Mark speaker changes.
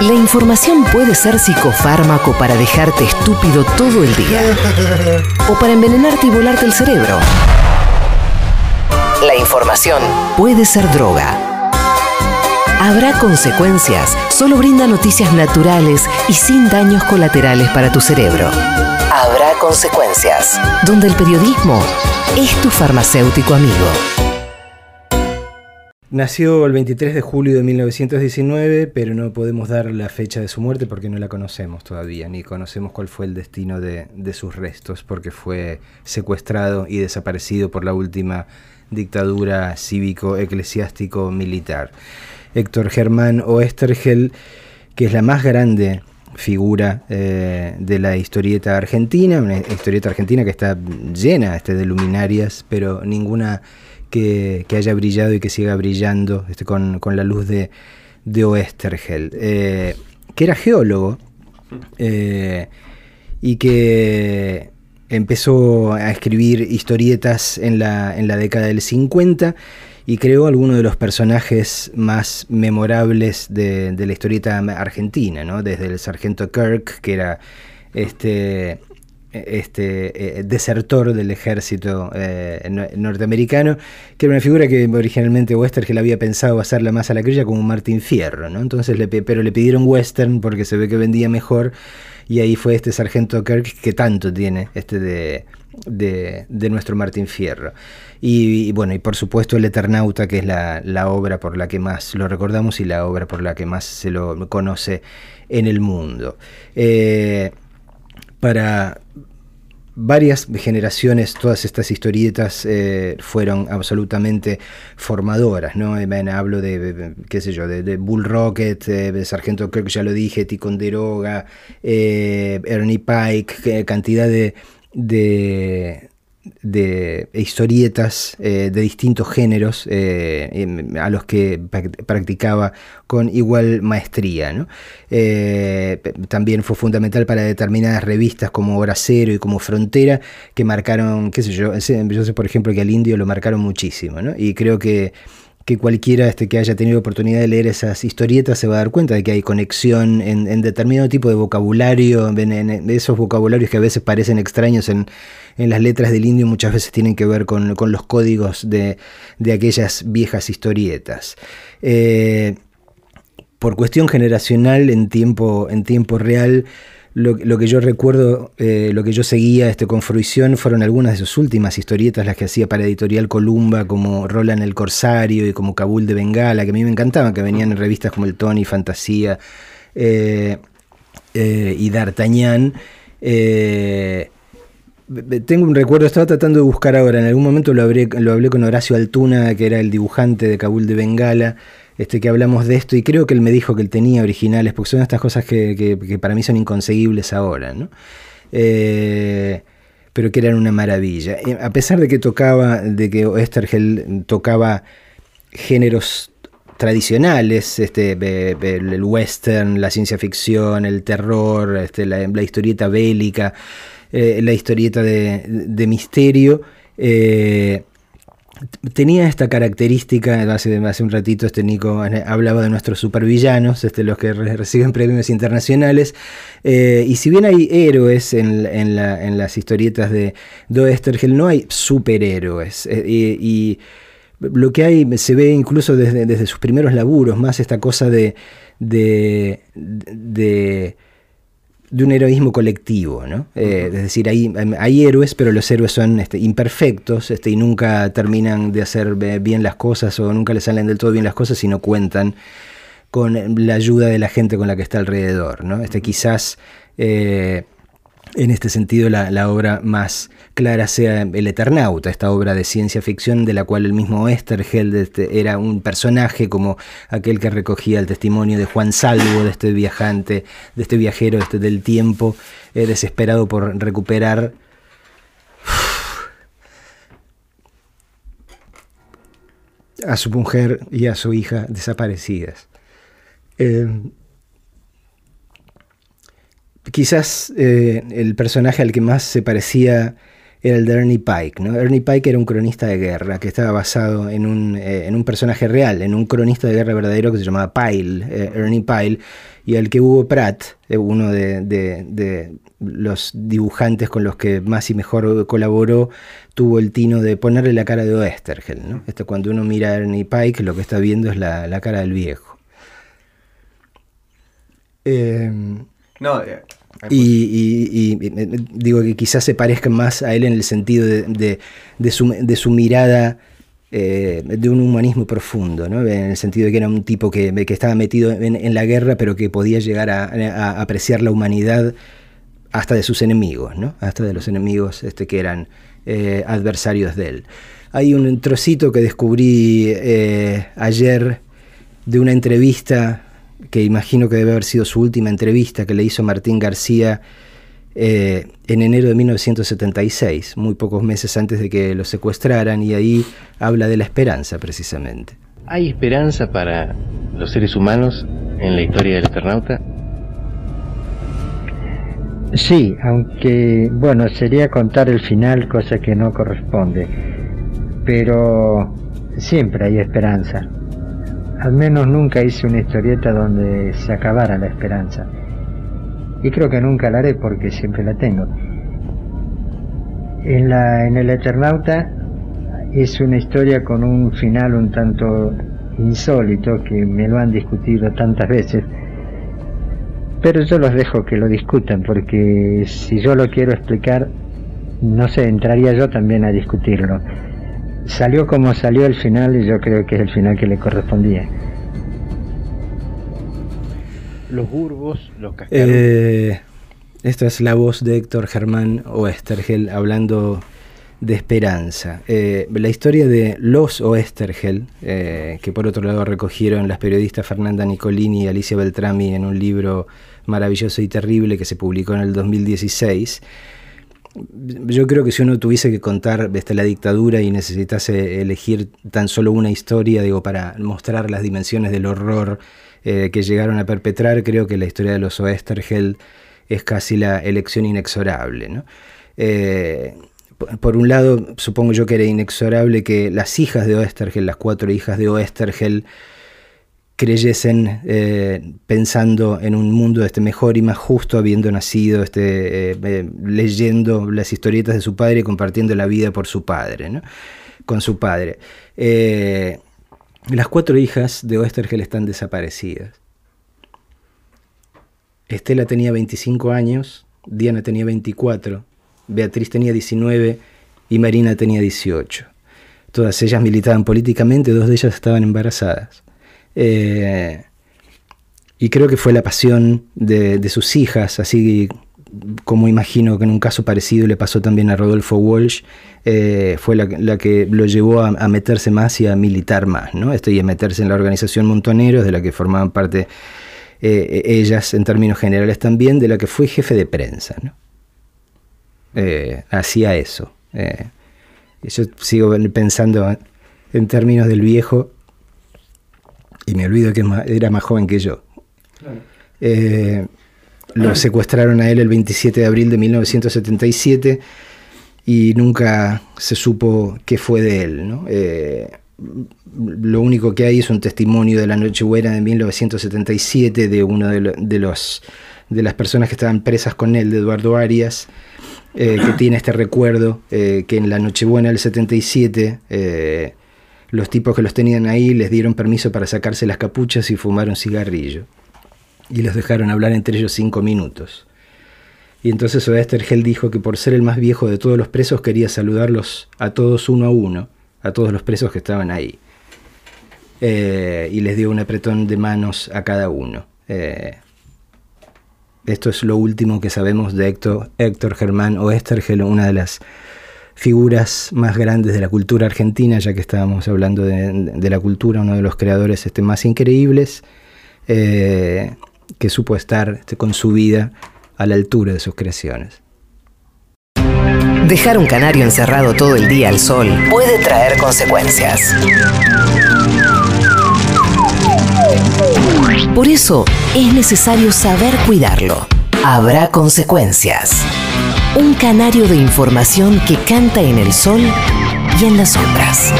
Speaker 1: La información puede ser psicofármaco para dejarte estúpido todo el día. O para envenenarte y volarte el cerebro. La información puede ser droga. Habrá consecuencias. Solo brinda noticias naturales y sin daños colaterales para tu cerebro. Habrá consecuencias. Donde el periodismo es tu farmacéutico amigo.
Speaker 2: Nació el 23 de julio de 1919, pero no podemos dar la fecha de su muerte porque no la conocemos todavía, ni conocemos cuál fue el destino de, sus restos, porque fue secuestrado y desaparecido por la última dictadura cívico-eclesiástico-militar. Héctor Germán Oestergel, que es la más grande figura eh, de la historieta argentina, una historieta argentina que está llena este, de luminarias, pero ninguna que, haya brillado y que siga brillando este, con, la luz de, de Oestergel, eh, que era geólogo eh, y que empezó a escribir historietas en la, en la década del 50 y creó algunos de los personajes más memorables de, la historieta argentina, ¿no? desde el sargento Kirk, que era este este eh, desertor del ejército eh, norteamericano, que era una figura que originalmente Westergel había pensado hacerla más a la crilla como Martín Fierro, ¿no? Entonces pero le pidieron western porque se ve que vendía mejor y ahí fue este sargento Kirk que tanto tiene este de, de, nuestro Martín Fierro. Y, bueno, y por supuesto el Eternauta, que es la, la, obra por la que más lo recordamos y la obra por la que más se lo conoce en el mundo. Eh, para varias generaciones todas estas historietas eh, fueron absolutamente formadoras, ¿no? hablo de, qué sé yo, de, Bull Rocket, eh, de Sargento Kirk, ya lo dije, Ticonderoga, eh, Ernie Pike, cantidad de, de historietas eh, de distintos géneros eh, a los que practicaba con igual maestría. Eh, también fue fundamental para determinadas revistas como Hora Cero y como Frontera, que marcaron, qué sé yo, yo sé por ejemplo que al indio lo marcaron muchísimo, y creo que que cualquiera este, que haya tenido oportunidad de leer esas historietas se va a dar cuenta de que hay conexión en, determinado tipo de vocabulario, en, esos vocabularios que a veces parecen extraños en, las letras del indio, muchas veces tienen que ver con, los códigos de, aquellas viejas historietas. Eh, por cuestión generacional, en tiempo, en tiempo real, lo, que yo recuerdo, eh, lo que yo seguía este, con fruición fueron algunas de sus últimas historietas, las que hacía para Editorial Columba, como Roland el Corsario y como Kabul de Bengala, que a mí me encantaban, que venían en revistas como El Tony, Fantasía eh, eh, y D'Artagnan. Tengo un recuerdo, estaba tratando de buscar ahora, en algún momento lo, lo hablé con Horacio Altuna, que era el dibujante de Kabul de Bengala, este, que hablamos de esto y creo que él me dijo que él tenía originales, porque son estas cosas que, para mí son inconseguibles ahora, ¿no? Eh, pero que eran una maravilla. A pesar de que tocaba, de que tocaba géneros tradicionales, este, el western, la ciencia ficción, el terror, este, la, historieta bélica, eh, la historieta de, misterio, eh, tenía esta característica, hace, hace un ratito este Nico hablaba de nuestros supervillanos, este, los que reciben premios internacionales, eh, y si bien hay héroes en, las historietas de Doestergel, no hay superhéroes, eh, y, lo que hay se ve incluso desde, sus primeros laburos, más esta cosa de, de de un heroísmo colectivo, ¿no? Eh, es decir, hay, hay, héroes, pero los héroes son este, imperfectos este, y nunca terminan de hacer bien las cosas o nunca les salen del todo bien las cosas y no cuentan con la ayuda de la gente con la que está alrededor, ¿no? Este, quizás eh, en este sentido la, obra más clara sea El Eternauta, esta obra de ciencia ficción de la cual el mismo Esterheld este, era un personaje como aquel que recogía el testimonio de Juan Salvo, de este viajante, de este viajero este, del tiempo, eh, desesperado por recuperar a su mujer y a su hija desaparecidas. Eh, Quizás eh, el personaje al que más se parecía era el de Ernie Pike. ¿no? Ernie Pike era un cronista de guerra que estaba basado en un, eh, en un personaje real, en un cronista de guerra verdadero que se llamaba Pyle, eh, Ernie Pyle, y al que Hugo Pratt, uno de, los dibujantes con los que más y mejor colaboró, tuvo el tino de ponerle la cara de Oestergel. ¿no? Cuando uno mira a Ernie Pike, lo que está viendo es la, cara del viejo.
Speaker 3: No,
Speaker 2: y, digo que quizás se parezca más a él en el sentido de, su, mirada eh, de un humanismo profundo, ¿no? en el sentido de que era un tipo que, estaba metido en, la guerra, pero que podía llegar a, apreciar la humanidad hasta de sus enemigos, ¿no? hasta de los enemigos este, que eran eh, adversarios de él. Hay un trocito que descubrí eh, ayer de una entrevista que imagino que debe haber sido su última entrevista que le hizo Martín García eh, en enero de 1976, muy pocos meses antes de que lo secuestraran, y ahí habla de la esperanza precisamente.
Speaker 4: ¿Hay esperanza para los seres humanos en la historia del Eternauta?
Speaker 5: Sí, aunque, bueno, sería contar el final, cosa que no corresponde, pero siempre hay esperanza. Al menos nunca hice una historieta donde se acabara la esperanza. Y creo que nunca la haré porque siempre la tengo. En, la, en el Eternauta es una historia con un final un tanto insólito que me lo han discutido tantas veces. Pero yo los dejo que lo discutan porque si yo lo quiero explicar, no sé, entraría yo también a discutirlo salió como salió el final y yo creo que es el final que le correspondía.
Speaker 4: Los Burbos, los
Speaker 2: eh, esta es la voz de Héctor Germán Oestergel hablando de esperanza. Eh, la historia de los Oestergel, eh, que por otro lado recogieron las periodistas Fernanda Nicolini y Alicia Beltrami en un libro maravilloso y terrible que se publicó en el 2016, yo creo que si uno tuviese que contar desde la dictadura y necesitase elegir tan solo una historia, digo, para mostrar las dimensiones del horror eh, que llegaron a perpetrar, creo que la historia de los Oestergeld es casi la elección inexorable. Eh, por un lado, supongo yo que era inexorable que las hijas de Oestergel, las cuatro hijas de Oestergel, creyesen eh, pensando en un mundo este, mejor y más justo, habiendo nacido, este, eh, eh, leyendo las historietas de su padre y compartiendo la vida por su padre, ¿no? con su padre. las cuatro hijas de Oestergel están desaparecidas. Estela tenía 25 años, Diana tenía 24, Beatriz tenía 19 y Marina tenía 18. Todas ellas militaban políticamente, dos de ellas estaban embarazadas. Eh, y creo que fue la pasión de, sus hijas, así como imagino que en un caso parecido le pasó también a Rodolfo Walsh, eh, fue la, que lo llevó a, meterse más y a militar más, ¿no? Este, y a meterse en la organización Montoneros, de la que formaban parte eh, ellas en términos generales también, de la que fue jefe de prensa, ¿no? hacía eso. yo sigo pensando en términos del viejo, y me olvido que era más joven que yo. Eh, lo secuestraron a él el 27 de abril de 1977 y nunca se supo qué fue de él. Eh, lo único que hay es un testimonio de la Nochebuena de 1977 de uno de, los, de las personas que estaban presas con él, de Eduardo Arias, eh, que tiene este recuerdo que en la Nochebuena del 77 los tipos que los tenían ahí les dieron permiso para sacarse las capuchas y fumar un cigarrillo. Y los dejaron hablar entre ellos cinco minutos. Y entonces Oestergel dijo que por ser el más viejo de todos los presos quería saludarlos a todos uno a uno, a todos los presos que estaban ahí. Eh, y les dio un apretón de manos a cada uno. Eh, esto es lo último que sabemos de Héctor, Héctor Germán Oestergel, una de las figuras más grandes de la cultura argentina, ya que estábamos hablando de, la cultura, uno de los creadores este, más increíbles, eh, que supo estar este, con su vida a la altura de sus creaciones.
Speaker 1: Dejar un canario encerrado todo el día al sol puede traer consecuencias. Por eso es necesario saber cuidarlo. Habrá consecuencias. Un canario de información que canta en el sol y en las sombras.